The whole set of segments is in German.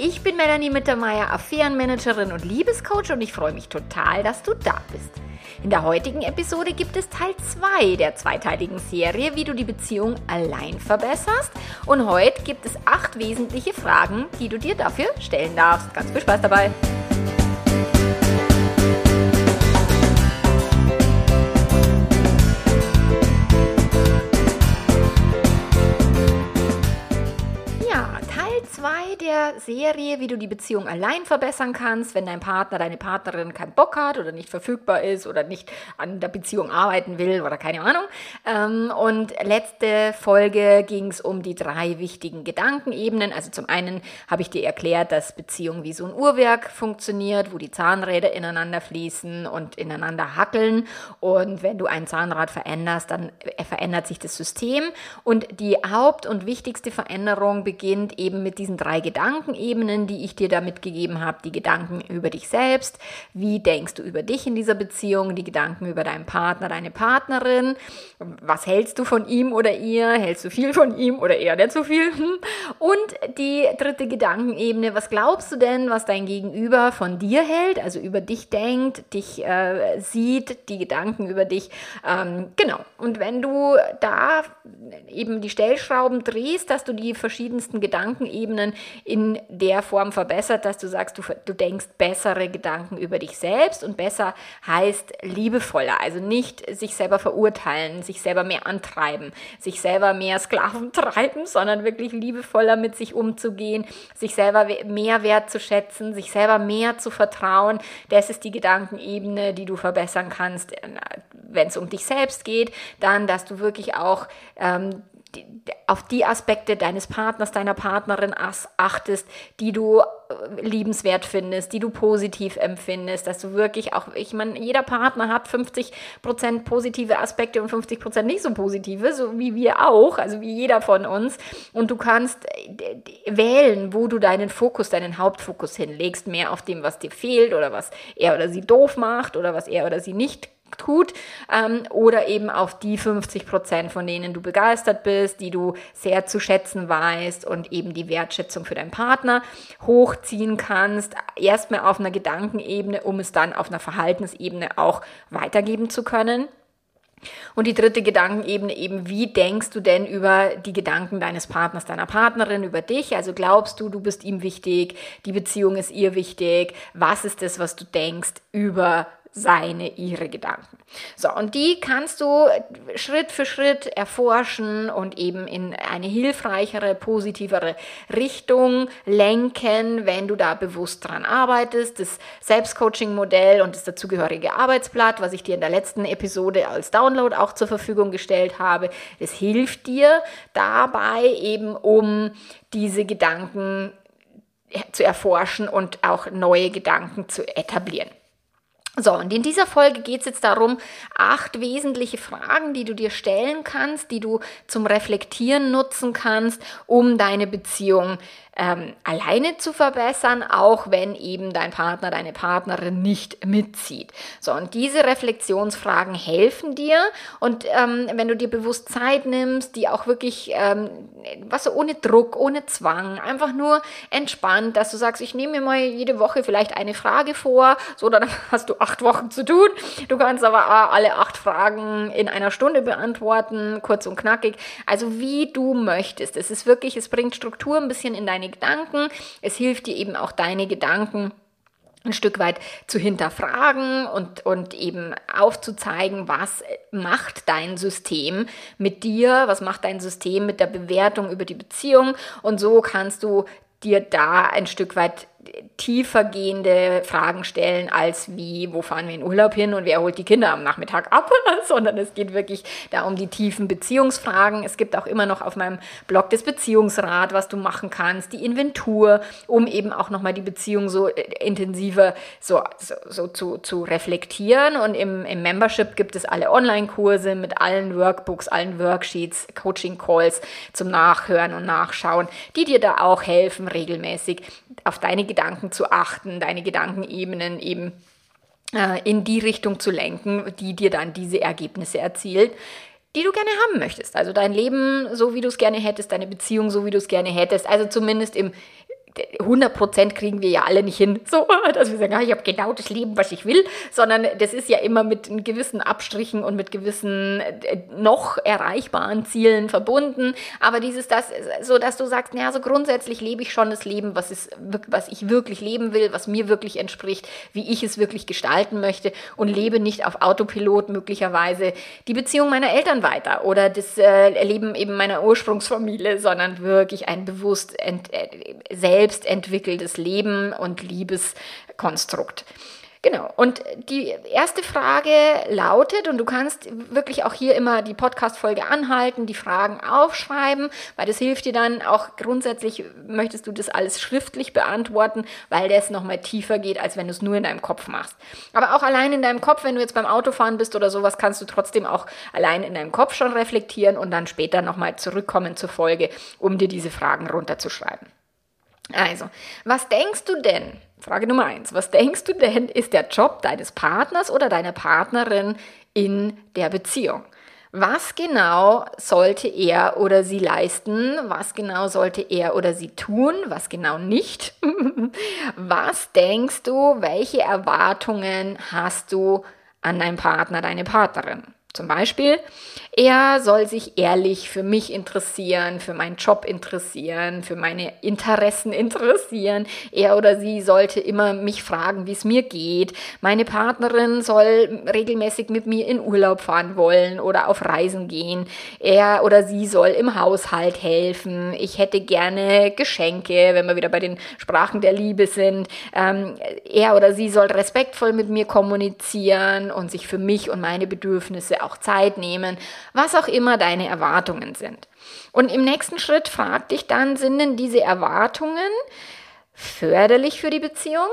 Ich bin Melanie Mittermeier, Affärenmanagerin und Liebescoach und ich freue mich total, dass du da bist. In der heutigen Episode gibt es Teil 2 der zweiteiligen Serie, wie du die Beziehung allein verbesserst. Und heute gibt es acht wesentliche Fragen, die du dir dafür stellen darfst. Ganz viel Spaß dabei! Der Serie, wie du die Beziehung allein verbessern kannst, wenn dein Partner, deine Partnerin keinen Bock hat oder nicht verfügbar ist oder nicht an der Beziehung arbeiten will oder keine Ahnung. Ähm, und letzte Folge ging es um die drei wichtigen Gedankenebenen. Also zum einen habe ich dir erklärt, dass Beziehung wie so ein Uhrwerk funktioniert, wo die Zahnräder ineinander fließen und ineinander hackeln. Und wenn du ein Zahnrad veränderst, dann verändert sich das System. Und die Haupt- und wichtigste Veränderung beginnt eben mit diesen drei Gedanken. Gedankenebenen, die ich dir da mitgegeben habe, die Gedanken über dich selbst, wie denkst du über dich in dieser Beziehung, die Gedanken über deinen Partner, deine Partnerin, was hältst du von ihm oder ihr, hältst du viel von ihm oder eher nicht so viel? Und die dritte Gedankenebene, was glaubst du denn, was dein Gegenüber von dir hält, also über dich denkt, dich äh, sieht, die Gedanken über dich, ähm, genau. Und wenn du da eben die Stellschrauben drehst, dass du die verschiedensten Gedankenebenen in der Form verbessert, dass du sagst, du, du denkst bessere Gedanken über dich selbst und besser heißt liebevoller, also nicht sich selber verurteilen, sich selber mehr antreiben, sich selber mehr Sklaven treiben, sondern wirklich liebevoller mit sich umzugehen, sich selber mehr wertzuschätzen, sich selber mehr zu vertrauen. Das ist die Gedankenebene, die du verbessern kannst, wenn es um dich selbst geht. Dann, dass du wirklich auch ähm, auf die Aspekte deines Partners, deiner Partnerin achtest, die du äh, liebenswert findest, die du positiv empfindest, dass du wirklich auch, ich meine, jeder Partner hat 50% positive Aspekte und 50% nicht so positive, so wie wir auch, also wie jeder von uns. Und du kannst äh, wählen, wo du deinen Fokus, deinen Hauptfokus hinlegst, mehr auf dem, was dir fehlt oder was er oder sie doof macht oder was er oder sie nicht tut ähm, oder eben auf die 50 Prozent, von denen du begeistert bist, die du sehr zu schätzen weißt und eben die Wertschätzung für deinen Partner hochziehen kannst, erstmal auf einer Gedankenebene, um es dann auf einer Verhaltensebene auch weitergeben zu können. Und die dritte Gedankenebene eben, wie denkst du denn über die Gedanken deines Partners, deiner Partnerin, über dich? Also glaubst du, du bist ihm wichtig, die Beziehung ist ihr wichtig, was ist das, was du denkst über seine, ihre Gedanken. So, und die kannst du Schritt für Schritt erforschen und eben in eine hilfreichere, positivere Richtung lenken, wenn du da bewusst dran arbeitest. Das Selbstcoaching-Modell und das dazugehörige Arbeitsblatt, was ich dir in der letzten Episode als Download auch zur Verfügung gestellt habe, das hilft dir dabei eben, um diese Gedanken zu erforschen und auch neue Gedanken zu etablieren. So, und in dieser Folge geht es jetzt darum, acht wesentliche Fragen, die du dir stellen kannst, die du zum Reflektieren nutzen kannst, um deine Beziehung ähm, alleine zu verbessern, auch wenn eben dein Partner, deine Partnerin nicht mitzieht. So, und diese Reflexionsfragen helfen dir und ähm, wenn du dir bewusst Zeit nimmst, die auch wirklich, ähm, was so ohne Druck, ohne Zwang, einfach nur entspannt, dass du sagst, ich nehme mir mal jede Woche vielleicht eine Frage vor, so dann hast du acht Wochen zu tun. Du kannst aber alle acht Fragen in einer Stunde beantworten, kurz und knackig. Also wie du möchtest. Es ist wirklich, es bringt Struktur ein bisschen in deine Gedanken. Es hilft dir eben auch deine Gedanken ein Stück weit zu hinterfragen und, und eben aufzuzeigen, was macht dein System mit dir, was macht dein System mit der Bewertung über die Beziehung und so kannst du dir da ein Stück weit tiefergehende Fragen stellen, als wie, wo fahren wir in Urlaub hin und wer holt die Kinder am Nachmittag ab, sondern es geht wirklich da um die tiefen Beziehungsfragen. Es gibt auch immer noch auf meinem Blog das Beziehungsrat, was du machen kannst, die Inventur, um eben auch nochmal die Beziehung so äh, intensiver so, so, so zu, zu reflektieren. Und im, im Membership gibt es alle Online-Kurse mit allen Workbooks, allen Worksheets, Coaching-Calls zum Nachhören und Nachschauen, die dir da auch helfen, regelmäßig auf deine Gedanken Gedanken zu achten, deine Gedankenebenen eben äh, in die Richtung zu lenken, die dir dann diese Ergebnisse erzielt die du gerne haben möchtest. Also dein Leben so, wie du es gerne hättest, deine Beziehung so, wie du es gerne hättest. Also zumindest im 100% kriegen wir ja alle nicht hin, so, dass wir sagen, ah, ich habe genau das Leben, was ich will, sondern das ist ja immer mit gewissen Abstrichen und mit gewissen äh, noch erreichbaren Zielen verbunden. Aber dieses, das, so dass du sagst, naja, so grundsätzlich lebe ich schon das Leben, was, ist, was ich wirklich leben will, was mir wirklich entspricht, wie ich es wirklich gestalten möchte und lebe nicht auf Autopilot möglicherweise die Beziehung meiner Eltern weiter oder das äh, Leben eben meiner Ursprungsfamilie, sondern wirklich ein bewusst ent, äh, selbst selbst entwickeltes Leben und Liebeskonstrukt. Genau. Und die erste Frage lautet, und du kannst wirklich auch hier immer die Podcast-Folge anhalten, die Fragen aufschreiben, weil das hilft dir dann auch grundsätzlich, möchtest du das alles schriftlich beantworten, weil das nochmal tiefer geht, als wenn du es nur in deinem Kopf machst. Aber auch allein in deinem Kopf, wenn du jetzt beim Autofahren bist oder sowas, kannst du trotzdem auch allein in deinem Kopf schon reflektieren und dann später nochmal zurückkommen zur Folge, um dir diese Fragen runterzuschreiben. Also, was denkst du denn? Frage Nummer eins. Was denkst du denn, ist der Job deines Partners oder deiner Partnerin in der Beziehung? Was genau sollte er oder sie leisten? Was genau sollte er oder sie tun? Was genau nicht? was denkst du, welche Erwartungen hast du an deinen Partner, deine Partnerin? Zum Beispiel, er soll sich ehrlich für mich interessieren, für meinen Job interessieren, für meine Interessen interessieren. Er oder sie sollte immer mich fragen, wie es mir geht. Meine Partnerin soll regelmäßig mit mir in Urlaub fahren wollen oder auf Reisen gehen. Er oder sie soll im Haushalt helfen. Ich hätte gerne Geschenke, wenn wir wieder bei den Sprachen der Liebe sind. Ähm, er oder sie soll respektvoll mit mir kommunizieren und sich für mich und meine Bedürfnisse auch Zeit nehmen was auch immer deine Erwartungen sind. Und im nächsten Schritt frag dich dann, sind denn diese Erwartungen förderlich für die Beziehung?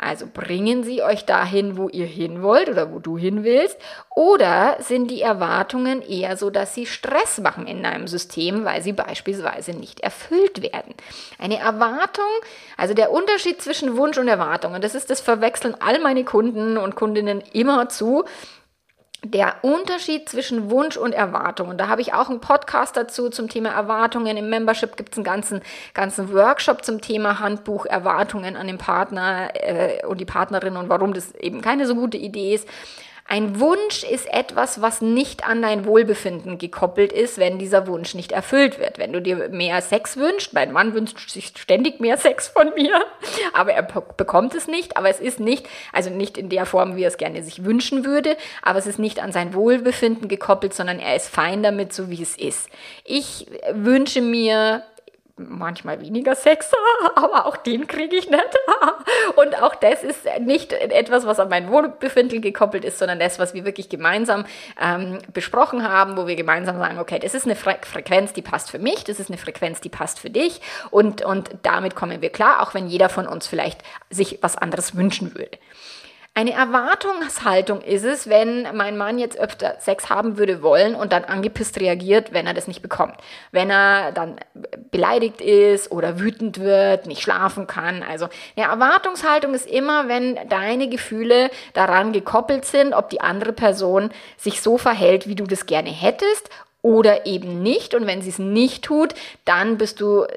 Also bringen sie euch dahin, wo ihr hin wollt oder wo du hin willst? Oder sind die Erwartungen eher so, dass sie Stress machen in deinem System, weil sie beispielsweise nicht erfüllt werden? Eine Erwartung, also der Unterschied zwischen Wunsch und Erwartung, und das ist das Verwechseln all meine Kunden und Kundinnen immer zu der Unterschied zwischen Wunsch und Erwartung. Und da habe ich auch einen Podcast dazu zum Thema Erwartungen. Im Membership gibt es einen ganzen, ganzen Workshop zum Thema Handbuch Erwartungen an den Partner äh, und die Partnerin und warum das eben keine so gute Idee ist. Ein Wunsch ist etwas, was nicht an dein Wohlbefinden gekoppelt ist, wenn dieser Wunsch nicht erfüllt wird. Wenn du dir mehr Sex wünschst, mein Mann wünscht sich ständig mehr Sex von mir, aber er bekommt es nicht, aber es ist nicht, also nicht in der Form, wie er es gerne sich wünschen würde, aber es ist nicht an sein Wohlbefinden gekoppelt, sondern er ist fein damit, so wie es ist. Ich wünsche mir manchmal weniger Sex, aber auch den kriege ich nicht. Und auch das ist nicht etwas, was an mein Wohlbefinden gekoppelt ist, sondern das, was wir wirklich gemeinsam ähm, besprochen haben, wo wir gemeinsam sagen, okay, das ist eine Fre Frequenz, die passt für mich, das ist eine Frequenz, die passt für dich und, und damit kommen wir klar, auch wenn jeder von uns vielleicht sich was anderes wünschen würde. Eine Erwartungshaltung ist es, wenn mein Mann jetzt öfter Sex haben würde wollen und dann angepisst reagiert, wenn er das nicht bekommt. Wenn er dann beleidigt ist oder wütend wird, nicht schlafen kann. Also eine Erwartungshaltung ist immer, wenn deine Gefühle daran gekoppelt sind, ob die andere Person sich so verhält, wie du das gerne hättest oder eben nicht. Und wenn sie es nicht tut, dann bist du äh,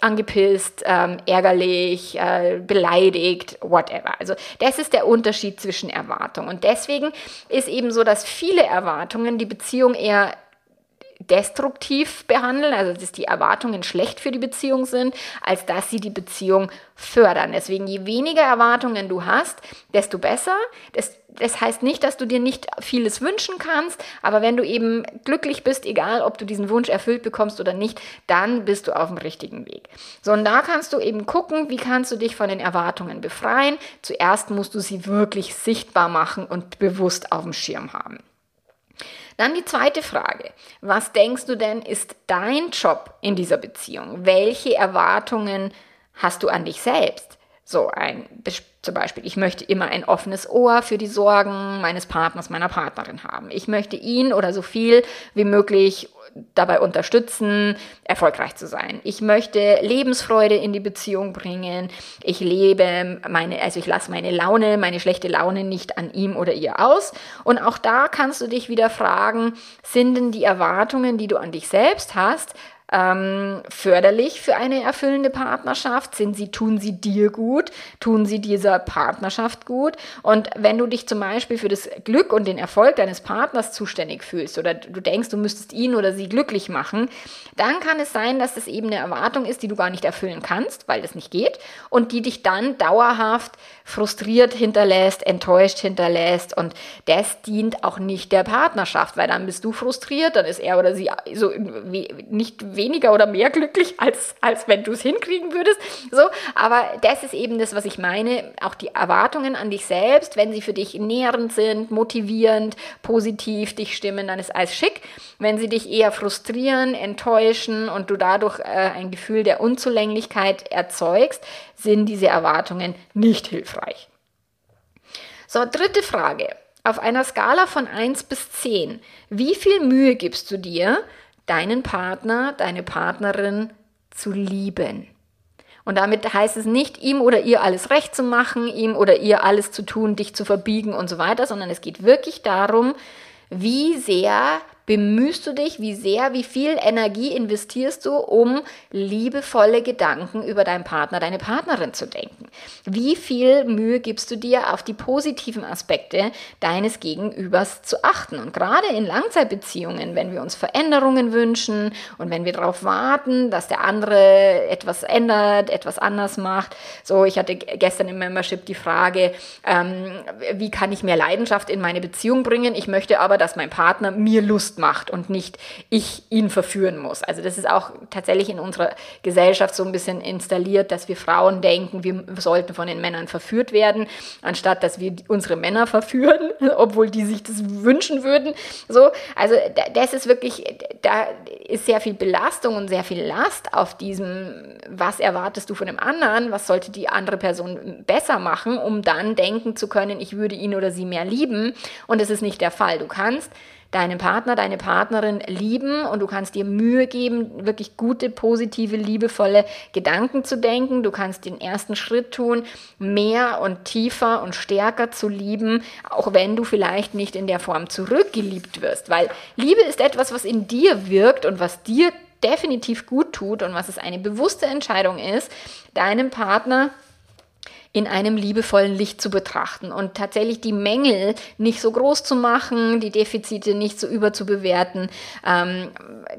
angepisst, ähm, ärgerlich, äh, beleidigt, whatever. Also das ist der Unterschied zwischen Erwartung. Und deswegen ist eben so, dass viele Erwartungen die Beziehung eher destruktiv behandeln, also dass die Erwartungen schlecht für die Beziehung sind, als dass sie die Beziehung fördern. Deswegen, je weniger Erwartungen du hast, desto besser. Das, das heißt nicht, dass du dir nicht vieles wünschen kannst, aber wenn du eben glücklich bist, egal ob du diesen Wunsch erfüllt bekommst oder nicht, dann bist du auf dem richtigen Weg. So, und da kannst du eben gucken, wie kannst du dich von den Erwartungen befreien. Zuerst musst du sie wirklich sichtbar machen und bewusst auf dem Schirm haben. Dann die zweite Frage. Was denkst du denn ist dein Job in dieser Beziehung? Welche Erwartungen hast du an dich selbst? So ein zum Beispiel, ich möchte immer ein offenes Ohr für die Sorgen meines Partners, meiner Partnerin haben. Ich möchte ihn oder so viel wie möglich dabei unterstützen, erfolgreich zu sein. Ich möchte Lebensfreude in die Beziehung bringen. Ich lebe meine, also ich lasse meine Laune, meine schlechte Laune nicht an ihm oder ihr aus. Und auch da kannst du dich wieder fragen, sind denn die Erwartungen, die du an dich selbst hast, ähm, förderlich für eine erfüllende Partnerschaft? Sind sie, tun sie dir gut? Tun sie dieser Partnerschaft gut? Und wenn du dich zum Beispiel für das Glück und den Erfolg deines Partners zuständig fühlst oder du denkst, du müsstest ihn oder sie glücklich machen, dann kann es sein, dass das eben eine Erwartung ist, die du gar nicht erfüllen kannst, weil das nicht geht und die dich dann dauerhaft frustriert hinterlässt, enttäuscht hinterlässt und das dient auch nicht der Partnerschaft, weil dann bist du frustriert, dann ist er oder sie so nicht weniger oder mehr glücklich, als, als wenn du es hinkriegen würdest. So, aber das ist eben das, was ich meine. Auch die Erwartungen an dich selbst, wenn sie für dich nährend sind, motivierend, positiv dich stimmen, dann ist alles schick. Wenn sie dich eher frustrieren, enttäuschen und du dadurch äh, ein Gefühl der Unzulänglichkeit erzeugst, sind diese Erwartungen nicht hilfreich. So, dritte Frage. Auf einer Skala von 1 bis 10, wie viel Mühe gibst du dir, deinen Partner, deine Partnerin zu lieben. Und damit heißt es nicht, ihm oder ihr alles recht zu machen, ihm oder ihr alles zu tun, dich zu verbiegen und so weiter, sondern es geht wirklich darum, wie sehr bemühst du dich, wie sehr, wie viel Energie investierst du, um liebevolle Gedanken über deinen Partner, deine Partnerin zu denken? Wie viel Mühe gibst du dir, auf die positiven Aspekte deines Gegenübers zu achten? Und gerade in Langzeitbeziehungen, wenn wir uns Veränderungen wünschen und wenn wir darauf warten, dass der andere etwas ändert, etwas anders macht. So, ich hatte gestern im Membership die Frage, ähm, wie kann ich mehr Leidenschaft in meine Beziehung bringen? Ich möchte aber, dass mein Partner mir Lust macht und nicht ich ihn verführen muss. Also das ist auch tatsächlich in unserer Gesellschaft so ein bisschen installiert, dass wir Frauen denken, wir sollten von den Männern verführt werden, anstatt dass wir unsere Männer verführen, obwohl die sich das wünschen würden. So, also das ist wirklich, da ist sehr viel Belastung und sehr viel Last auf diesem, was erwartest du von dem anderen, was sollte die andere Person besser machen, um dann denken zu können, ich würde ihn oder sie mehr lieben. Und das ist nicht der Fall. Du kannst deinen Partner, deine Partnerin lieben und du kannst dir Mühe geben, wirklich gute, positive, liebevolle Gedanken zu denken. Du kannst den ersten Schritt tun, mehr und tiefer und stärker zu lieben, auch wenn du vielleicht nicht in der Form zurückgeliebt wirst, weil Liebe ist etwas, was in dir wirkt und was dir definitiv gut tut und was es eine bewusste Entscheidung ist, deinem Partner in einem liebevollen Licht zu betrachten und tatsächlich die Mängel nicht so groß zu machen, die Defizite nicht so überzubewerten. Ähm,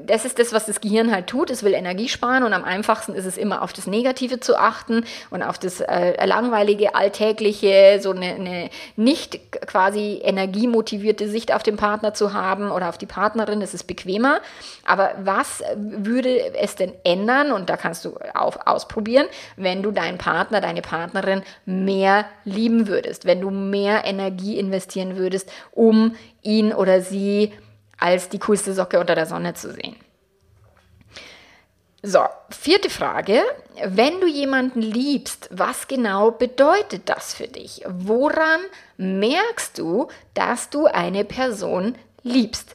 das ist das, was das Gehirn halt tut. Es will Energie sparen und am einfachsten ist es immer auf das Negative zu achten und auf das äh, langweilige, alltägliche, so eine, eine nicht quasi energiemotivierte Sicht auf den Partner zu haben oder auf die Partnerin. Das ist bequemer. Aber was würde es denn ändern? Und da kannst du auf, ausprobieren, wenn du deinen Partner, deine Partnerin mehr lieben würdest, wenn du mehr Energie investieren würdest, um ihn oder sie als die coolste Socke unter der Sonne zu sehen. So, vierte Frage. Wenn du jemanden liebst, was genau bedeutet das für dich? Woran merkst du, dass du eine Person liebst?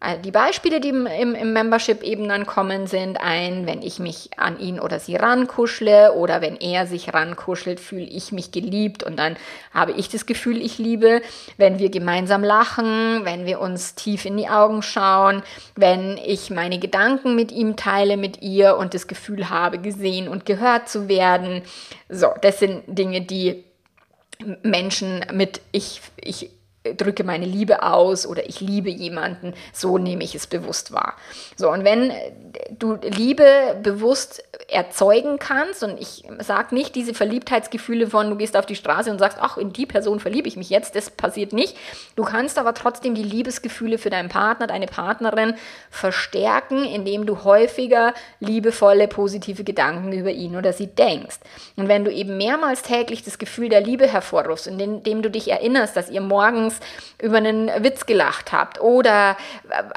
Äh, die Beispiele, die im, im, Membership eben dann kommen, sind ein, wenn ich mich an ihn oder sie rankuschle oder wenn er sich rankuschelt, fühle ich mich geliebt und dann habe ich das Gefühl, ich liebe. Wenn wir gemeinsam lachen, wenn wir uns tief in die Augen schauen, wenn ich meine Gedanken mit ihm teile, mit ihr und das Gefühl habe, gesehen und gehört zu werden. So, das sind Dinge, die Menschen mit ich, ich drücke meine Liebe aus oder ich liebe jemanden, so nehme ich es bewusst wahr. So, und wenn du Liebe bewusst erzeugen kannst, und ich sage nicht diese Verliebtheitsgefühle von, du gehst auf die Straße und sagst, ach, in die Person verliebe ich mich jetzt, das passiert nicht. Du kannst aber trotzdem die Liebesgefühle für deinen Partner, deine Partnerin verstärken, indem du häufiger liebevolle, positive Gedanken über ihn oder sie denkst. Und wenn du eben mehrmals täglich das Gefühl der Liebe hervorrufst, indem du dich erinnerst, dass ihr morgen morgens über einen Witz gelacht habt oder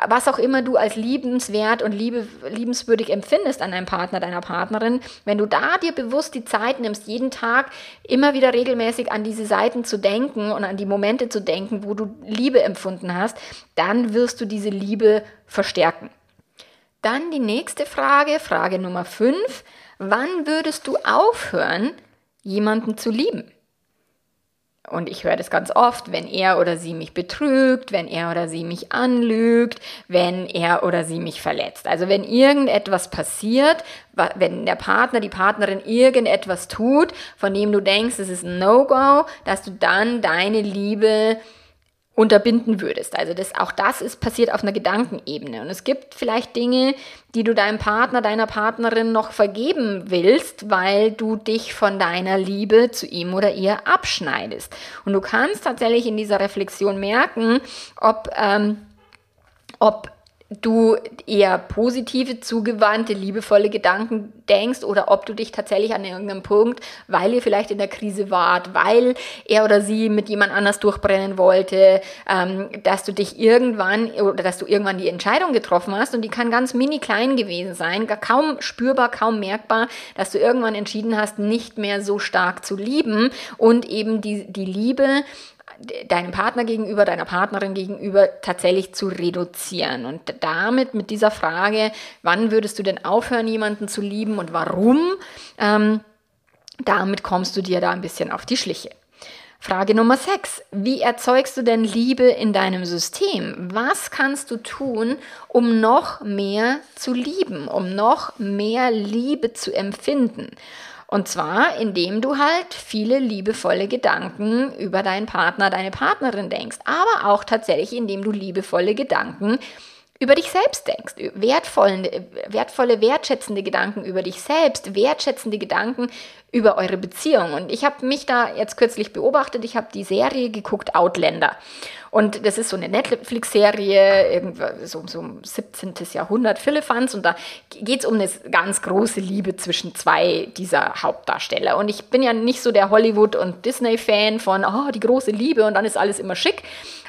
was auch immer du als liebenswert und liebe, liebenswürdig empfindest an deinem Partner, deiner Partnerin, wenn du da dir bewusst die Zeit nimmst, jeden Tag immer wieder regelmäßig an diese Seiten zu denken und an die Momente zu denken, wo du Liebe empfunden hast, dann wirst du diese Liebe verstärken. Dann die nächste Frage, Frage Nummer 5. Wann würdest du aufhören, jemanden zu lieben? Und ich höre das ganz oft, wenn er oder sie mich betrügt, wenn er oder sie mich anlügt, wenn er oder sie mich verletzt. Also wenn irgendetwas passiert, wenn der Partner, die Partnerin irgendetwas tut, von dem du denkst, es ist ein No-Go, dass du dann deine Liebe unterbinden würdest. Also das, auch das ist passiert auf einer Gedankenebene. Und es gibt vielleicht Dinge, die du deinem Partner, deiner Partnerin noch vergeben willst, weil du dich von deiner Liebe zu ihm oder ihr abschneidest. Und du kannst tatsächlich in dieser Reflexion merken, ob, ähm, ob du eher positive, zugewandte, liebevolle Gedanken denkst oder ob du dich tatsächlich an irgendeinem Punkt, weil ihr vielleicht in der Krise wart, weil er oder sie mit jemand anders durchbrennen wollte, ähm, dass du dich irgendwann oder dass du irgendwann die Entscheidung getroffen hast und die kann ganz mini klein gewesen sein, kaum spürbar, kaum merkbar, dass du irgendwann entschieden hast, nicht mehr so stark zu lieben und eben die, die Liebe deinem Partner gegenüber, deiner Partnerin gegenüber tatsächlich zu reduzieren. Und damit mit dieser Frage, wann würdest du denn aufhören, jemanden zu lieben und warum, ähm, damit kommst du dir da ein bisschen auf die Schliche. Frage Nummer 6. Wie erzeugst du denn Liebe in deinem System? Was kannst du tun, um noch mehr zu lieben, um noch mehr Liebe zu empfinden? Und zwar, indem du halt viele liebevolle Gedanken über deinen Partner, deine Partnerin denkst, aber auch tatsächlich, indem du liebevolle Gedanken über dich selbst denkst, wertvolle, wertvolle, wertschätzende Gedanken über dich selbst, wertschätzende Gedanken über eure Beziehung. Und ich habe mich da jetzt kürzlich beobachtet, ich habe die Serie geguckt, Outlander. Und das ist so eine Netflix-Serie, so, so im 17. Jahrhundert, Philippans. Und da geht es um eine ganz große Liebe zwischen zwei dieser Hauptdarsteller. Und ich bin ja nicht so der Hollywood- und Disney-Fan von, oh, die große Liebe und dann ist alles immer schick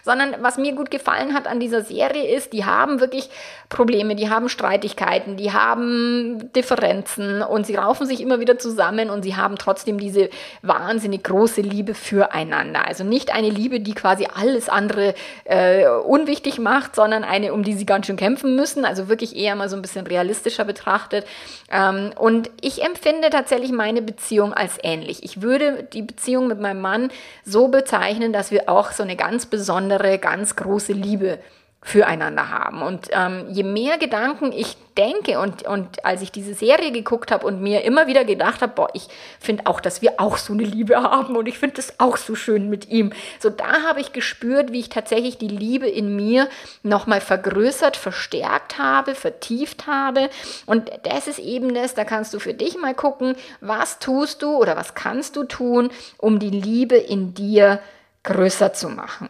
sondern was mir gut gefallen hat an dieser Serie ist, die haben wirklich Probleme, die haben Streitigkeiten, die haben Differenzen und sie raufen sich immer wieder zusammen und sie haben trotzdem diese wahnsinnig große Liebe füreinander. Also nicht eine Liebe, die quasi alles andere äh, unwichtig macht, sondern eine, um die sie ganz schön kämpfen müssen. Also wirklich eher mal so ein bisschen realistischer betrachtet. Ähm, und ich empfinde tatsächlich meine Beziehung als ähnlich. Ich würde die Beziehung mit meinem Mann so bezeichnen, dass wir auch so eine ganz besondere andere ganz große Liebe füreinander haben. Und ähm, je mehr Gedanken ich denke und, und als ich diese Serie geguckt habe und mir immer wieder gedacht habe, boah, ich finde auch, dass wir auch so eine Liebe haben und ich finde es auch so schön mit ihm. So da habe ich gespürt, wie ich tatsächlich die Liebe in mir nochmal vergrößert, verstärkt habe, vertieft habe. Und das ist eben das, da kannst du für dich mal gucken, was tust du oder was kannst du tun, um die Liebe in dir größer zu machen.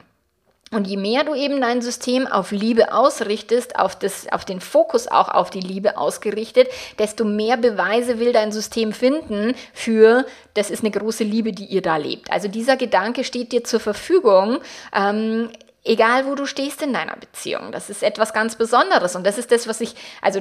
Und je mehr du eben dein System auf Liebe ausrichtest, auf, das, auf den Fokus auch auf die Liebe ausgerichtet, desto mehr Beweise will dein System finden für, das ist eine große Liebe, die ihr da lebt. Also dieser Gedanke steht dir zur Verfügung. Ähm, egal wo du stehst in deiner Beziehung. Das ist etwas ganz Besonderes. Und das ist das, was ich, also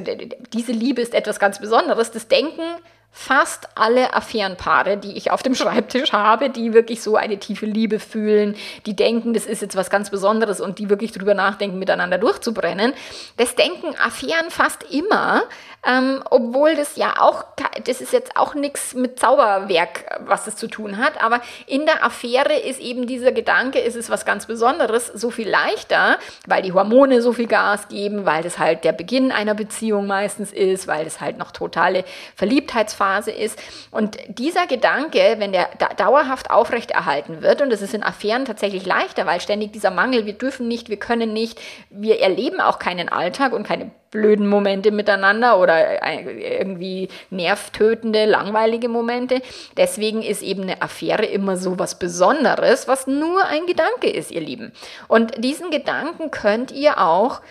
diese Liebe ist etwas ganz Besonderes. Das Denken fast alle Affärenpaare, die ich auf dem Schreibtisch habe, die wirklich so eine tiefe Liebe fühlen, die denken, das ist jetzt was ganz Besonderes und die wirklich drüber nachdenken, miteinander durchzubrennen. Das denken Affären fast immer, ähm, obwohl das ja auch, das ist jetzt auch nichts mit Zauberwerk, was es zu tun hat, aber in der Affäre ist eben dieser Gedanke, ist es was ganz Besonderes, so viel leichter, weil die Hormone so viel Gas geben, weil das halt der Beginn einer Beziehung meistens ist, weil das halt noch totale Verliebtheitsphase ist. Und dieser Gedanke, wenn der da dauerhaft aufrechterhalten wird, und das ist in Affären tatsächlich leichter, weil ständig dieser Mangel, wir dürfen nicht, wir können nicht, wir erleben auch keinen Alltag und keine blöden Momente miteinander oder irgendwie nervtötende, langweilige Momente. Deswegen ist eben eine Affäre immer so was Besonderes, was nur ein Gedanke ist, ihr Lieben. Und diesen Gedanken könnt ihr auch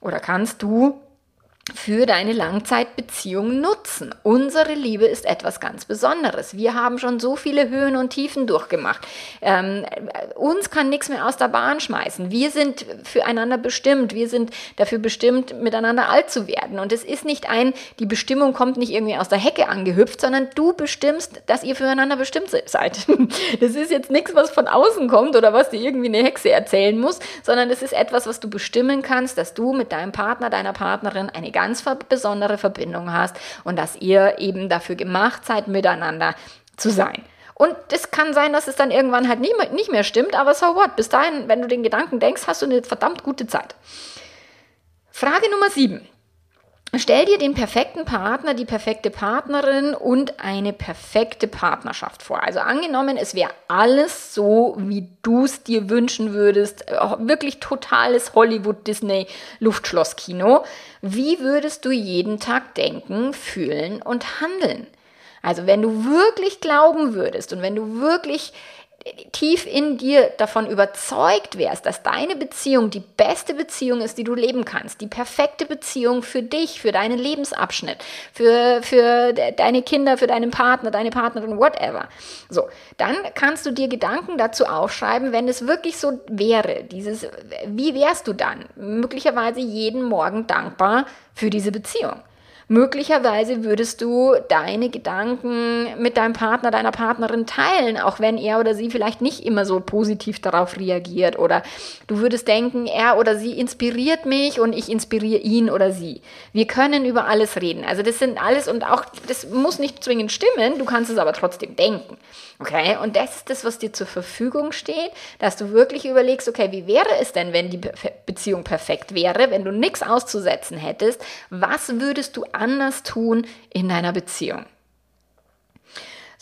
oder kannst du für deine Langzeitbeziehung nutzen. Unsere Liebe ist etwas ganz Besonderes. Wir haben schon so viele Höhen und Tiefen durchgemacht. Ähm, uns kann nichts mehr aus der Bahn schmeißen. Wir sind füreinander bestimmt. Wir sind dafür bestimmt, miteinander alt zu werden. Und es ist nicht ein, die Bestimmung kommt nicht irgendwie aus der Hecke angehüpft, sondern du bestimmst, dass ihr füreinander bestimmt seid. Das ist jetzt nichts, was von außen kommt oder was dir irgendwie eine Hexe erzählen muss, sondern es ist etwas, was du bestimmen kannst, dass du mit deinem Partner, deiner Partnerin eine ganz besondere Verbindung hast und dass ihr eben dafür gemacht seid, miteinander zu sein. Und es kann sein, dass es dann irgendwann halt mehr, nicht mehr stimmt, aber so what? Bis dahin, wenn du den Gedanken denkst, hast du eine verdammt gute Zeit. Frage Nummer 7. Stell dir den perfekten Partner, die perfekte Partnerin und eine perfekte Partnerschaft vor. Also angenommen, es wäre alles so, wie du es dir wünschen würdest, äh, wirklich totales Hollywood-Disney-Luftschlosskino. Wie würdest du jeden Tag denken, fühlen und handeln? Also wenn du wirklich glauben würdest und wenn du wirklich tief in dir davon überzeugt wärst, dass deine Beziehung die beste Beziehung ist, die du leben kannst, die perfekte Beziehung für dich, für deinen Lebensabschnitt, für, für deine Kinder, für deinen Partner, deine Partnerin, whatever. So, dann kannst du dir Gedanken dazu aufschreiben, wenn es wirklich so wäre. Dieses, wie wärst du dann? Möglicherweise jeden Morgen dankbar für diese Beziehung. Möglicherweise würdest du deine Gedanken mit deinem Partner, deiner Partnerin teilen, auch wenn er oder sie vielleicht nicht immer so positiv darauf reagiert. Oder du würdest denken, er oder sie inspiriert mich und ich inspiriere ihn oder sie. Wir können über alles reden. Also das sind alles und auch, das muss nicht zwingend stimmen, du kannst es aber trotzdem denken. Okay, und das ist das, was dir zur Verfügung steht, dass du wirklich überlegst, okay, wie wäre es denn, wenn die Beziehung perfekt wäre, wenn du nichts auszusetzen hättest? Was würdest du anders tun in deiner Beziehung?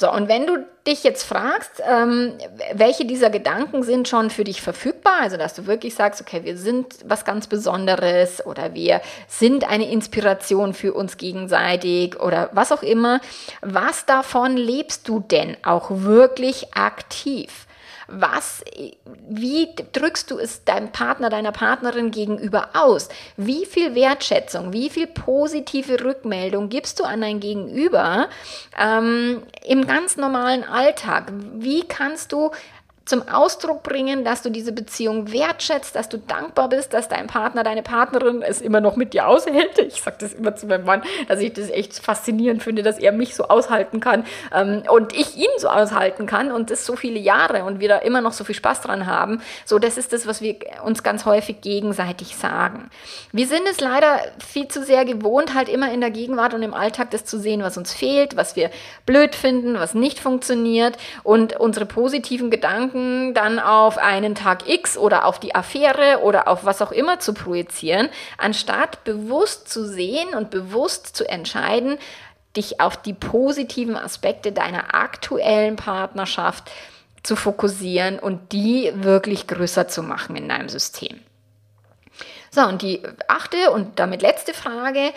So, und wenn du dich jetzt fragst, ähm, welche dieser Gedanken sind schon für dich verfügbar, also dass du wirklich sagst, okay, wir sind was ganz Besonderes oder wir sind eine Inspiration für uns gegenseitig oder was auch immer, was davon lebst du denn auch wirklich aktiv? Was, wie drückst du es deinem Partner, deiner Partnerin gegenüber aus? Wie viel Wertschätzung, wie viel positive Rückmeldung gibst du an dein Gegenüber ähm, im ganz normalen Alltag? Wie kannst du zum Ausdruck bringen, dass du diese Beziehung wertschätzt, dass du dankbar bist, dass dein Partner, deine Partnerin es immer noch mit dir aushält. Ich sage das immer zu meinem Mann, dass ich das echt faszinierend finde, dass er mich so aushalten kann ähm, und ich ihn so aushalten kann und das so viele Jahre und wir da immer noch so viel Spaß dran haben. So, das ist das, was wir uns ganz häufig gegenseitig sagen. Wir sind es leider viel zu sehr gewohnt, halt immer in der Gegenwart und im Alltag das zu sehen, was uns fehlt, was wir blöd finden, was nicht funktioniert und unsere positiven Gedanken Gedanken dann auf einen Tag X oder auf die Affäre oder auf was auch immer zu projizieren, anstatt bewusst zu sehen und bewusst zu entscheiden, dich auf die positiven Aspekte deiner aktuellen Partnerschaft zu fokussieren und die wirklich größer zu machen in deinem System. So, und die achte und damit letzte Frage,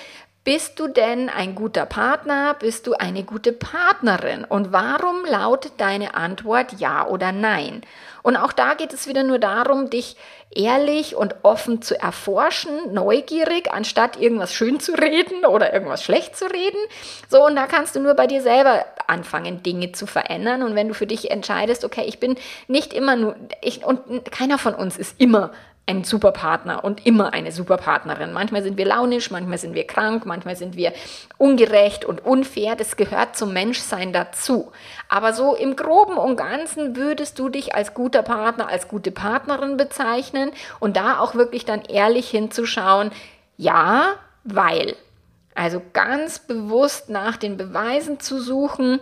bist du denn ein guter Partner? Bist du eine gute Partnerin? Und warum lautet deine Antwort ja oder nein? Und auch da geht es wieder nur darum, dich ehrlich und offen zu erforschen, neugierig, anstatt irgendwas schön zu reden oder irgendwas schlecht zu reden. So, und da kannst du nur bei dir selber anfangen, Dinge zu verändern. Und wenn du für dich entscheidest, okay, ich bin nicht immer nur, ich, und keiner von uns ist immer ein Superpartner und immer eine Superpartnerin. Manchmal sind wir launisch, manchmal sind wir krank, manchmal sind wir ungerecht und unfair. Das gehört zum Menschsein dazu. Aber so im groben und ganzen würdest du dich als guter Partner, als gute Partnerin bezeichnen und da auch wirklich dann ehrlich hinzuschauen, ja, weil. Also ganz bewusst nach den Beweisen zu suchen,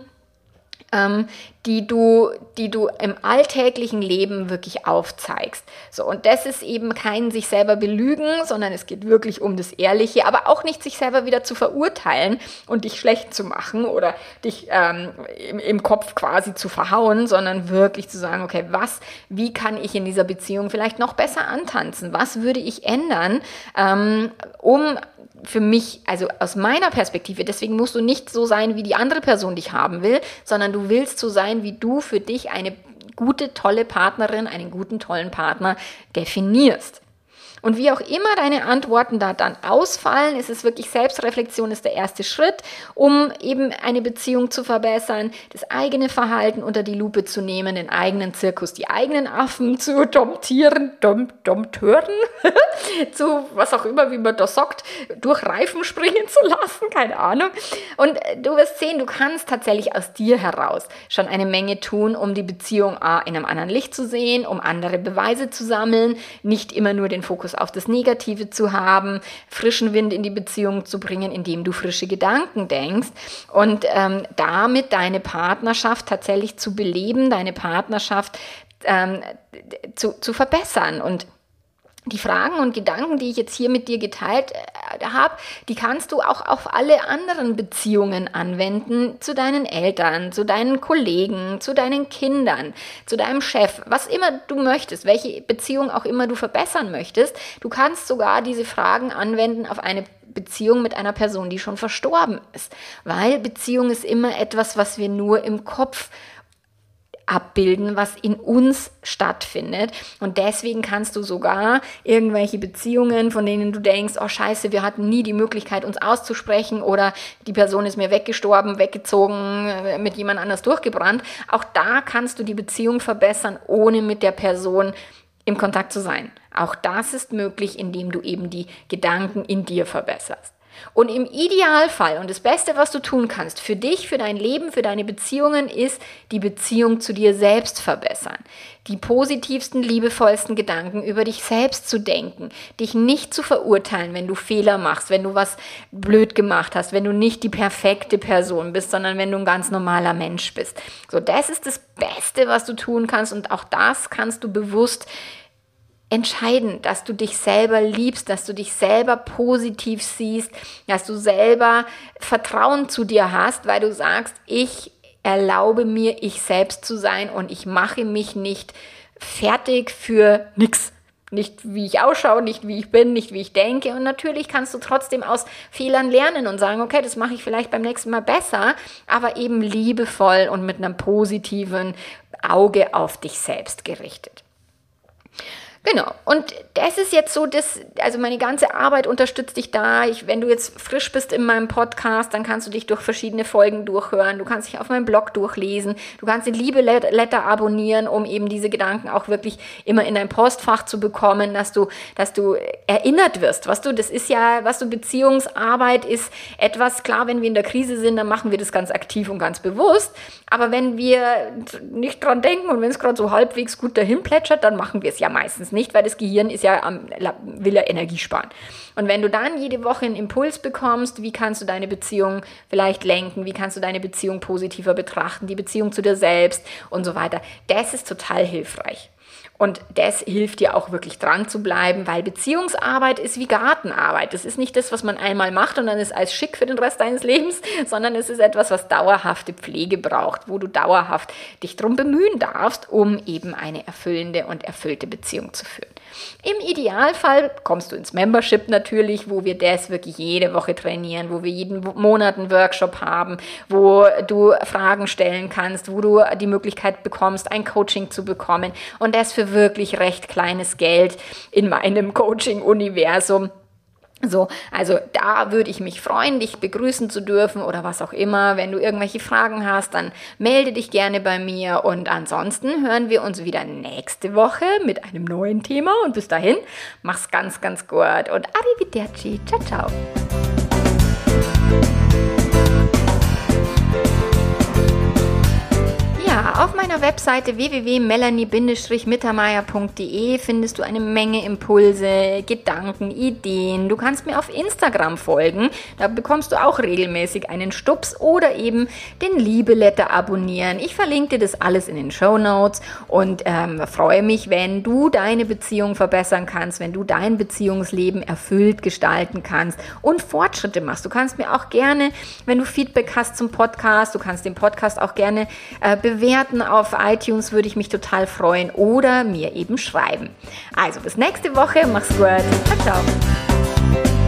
ähm, die du, die du im alltäglichen Leben wirklich aufzeigst. So, und das ist eben kein sich selber belügen, sondern es geht wirklich um das Ehrliche, aber auch nicht sich selber wieder zu verurteilen und dich schlecht zu machen oder dich ähm, im, im Kopf quasi zu verhauen, sondern wirklich zu sagen, okay, was, wie kann ich in dieser Beziehung vielleicht noch besser antanzen? Was würde ich ändern, ähm, um für mich, also aus meiner Perspektive, deswegen musst du nicht so sein, wie die andere Person dich haben will, sondern du willst so sein, wie du für dich eine gute, tolle Partnerin, einen guten, tollen Partner definierst. Und wie auch immer deine Antworten da dann ausfallen, ist es wirklich Selbstreflexion ist der erste Schritt, um eben eine Beziehung zu verbessern, das eigene Verhalten unter die Lupe zu nehmen, den eigenen Zirkus, die eigenen Affen zu domptieren, dom, domptören, zu was auch immer, wie man das sagt, durch Reifen springen zu lassen, keine Ahnung. Und du wirst sehen, du kannst tatsächlich aus dir heraus schon eine Menge tun, um die Beziehung A in einem anderen Licht zu sehen, um andere Beweise zu sammeln, nicht immer nur den Fokus auf das Negative zu haben, frischen Wind in die Beziehung zu bringen, indem du frische Gedanken denkst und ähm, damit deine Partnerschaft tatsächlich zu beleben, deine Partnerschaft ähm, zu, zu verbessern. Und die Fragen und Gedanken, die ich jetzt hier mit dir geteilt äh, habe, die kannst du auch auf alle anderen Beziehungen anwenden, zu deinen Eltern, zu deinen Kollegen, zu deinen Kindern, zu deinem Chef, was immer du möchtest, welche Beziehung auch immer du verbessern möchtest. Du kannst sogar diese Fragen anwenden auf eine Beziehung mit einer Person, die schon verstorben ist, weil Beziehung ist immer etwas, was wir nur im Kopf abbilden, was in uns stattfindet. Und deswegen kannst du sogar irgendwelche Beziehungen, von denen du denkst, oh scheiße, wir hatten nie die Möglichkeit, uns auszusprechen oder die Person ist mir weggestorben, weggezogen, äh, mit jemand anders durchgebrannt. Auch da kannst du die Beziehung verbessern, ohne mit der Person im Kontakt zu sein. Auch das ist möglich, indem du eben die Gedanken in dir verbesserst. Und im Idealfall und das Beste, was du tun kannst für dich, für dein Leben, für deine Beziehungen, ist die Beziehung zu dir selbst verbessern. Die positivsten, liebevollsten Gedanken über dich selbst zu denken, dich nicht zu verurteilen, wenn du Fehler machst, wenn du was blöd gemacht hast, wenn du nicht die perfekte Person bist, sondern wenn du ein ganz normaler Mensch bist. So, das ist das Beste, was du tun kannst und auch das kannst du bewusst entscheiden, dass du dich selber liebst, dass du dich selber positiv siehst, dass du selber Vertrauen zu dir hast, weil du sagst, ich erlaube mir, ich selbst zu sein und ich mache mich nicht fertig für nichts. Nicht wie ich ausschaue, nicht wie ich bin, nicht wie ich denke. Und natürlich kannst du trotzdem aus Fehlern lernen und sagen, okay, das mache ich vielleicht beim nächsten Mal besser, aber eben liebevoll und mit einem positiven Auge auf dich selbst gerichtet. Genau. Und das ist jetzt so, das, also meine ganze Arbeit unterstützt dich da. Ich, wenn du jetzt frisch bist in meinem Podcast, dann kannst du dich durch verschiedene Folgen durchhören. Du kannst dich auf meinem Blog durchlesen. Du kannst den Liebe-Letter abonnieren, um eben diese Gedanken auch wirklich immer in dein Postfach zu bekommen, dass du, dass du erinnert wirst. Was du, das ist ja, was du Beziehungsarbeit ist etwas, klar, wenn wir in der Krise sind, dann machen wir das ganz aktiv und ganz bewusst. Aber wenn wir nicht dran denken und wenn es gerade so halbwegs gut dahin plätschert, dann machen wir es ja meistens nicht, weil das Gehirn ist ja, will ja Energie sparen. Und wenn du dann jede Woche einen Impuls bekommst, wie kannst du deine Beziehung vielleicht lenken, wie kannst du deine Beziehung positiver betrachten, die Beziehung zu dir selbst und so weiter, das ist total hilfreich. Und das hilft dir auch wirklich dran zu bleiben, weil Beziehungsarbeit ist wie Gartenarbeit. Das ist nicht das, was man einmal macht und dann ist alles schick für den Rest deines Lebens, sondern es ist etwas, was dauerhafte Pflege braucht, wo du dauerhaft dich drum bemühen darfst, um eben eine erfüllende und erfüllte Beziehung zu führen. Im Idealfall kommst du ins Membership natürlich, wo wir das wirklich jede Woche trainieren, wo wir jeden Monat einen Workshop haben, wo du Fragen stellen kannst, wo du die Möglichkeit bekommst, ein Coaching zu bekommen und das für wirklich recht kleines Geld in meinem Coaching-Universum. So, also da würde ich mich freuen, dich begrüßen zu dürfen oder was auch immer. Wenn du irgendwelche Fragen hast, dann melde dich gerne bei mir und ansonsten hören wir uns wieder nächste Woche mit einem neuen Thema und bis dahin, mach's ganz, ganz gut und arrivederci. Ciao, ciao. Auf meiner Webseite www.melanie-mittermeier.de findest du eine Menge Impulse, Gedanken, Ideen. Du kannst mir auf Instagram folgen. Da bekommst du auch regelmäßig einen Stups oder eben den Liebeletter abonnieren. Ich verlinke dir das alles in den Show Notes und ähm, freue mich, wenn du deine Beziehung verbessern kannst, wenn du dein Beziehungsleben erfüllt gestalten kannst und Fortschritte machst. Du kannst mir auch gerne, wenn du Feedback hast zum Podcast, du kannst den Podcast auch gerne äh, bewerten bewerten auf iTunes würde ich mich total freuen oder mir eben schreiben. Also bis nächste Woche, mach's gut. Ciao, ciao.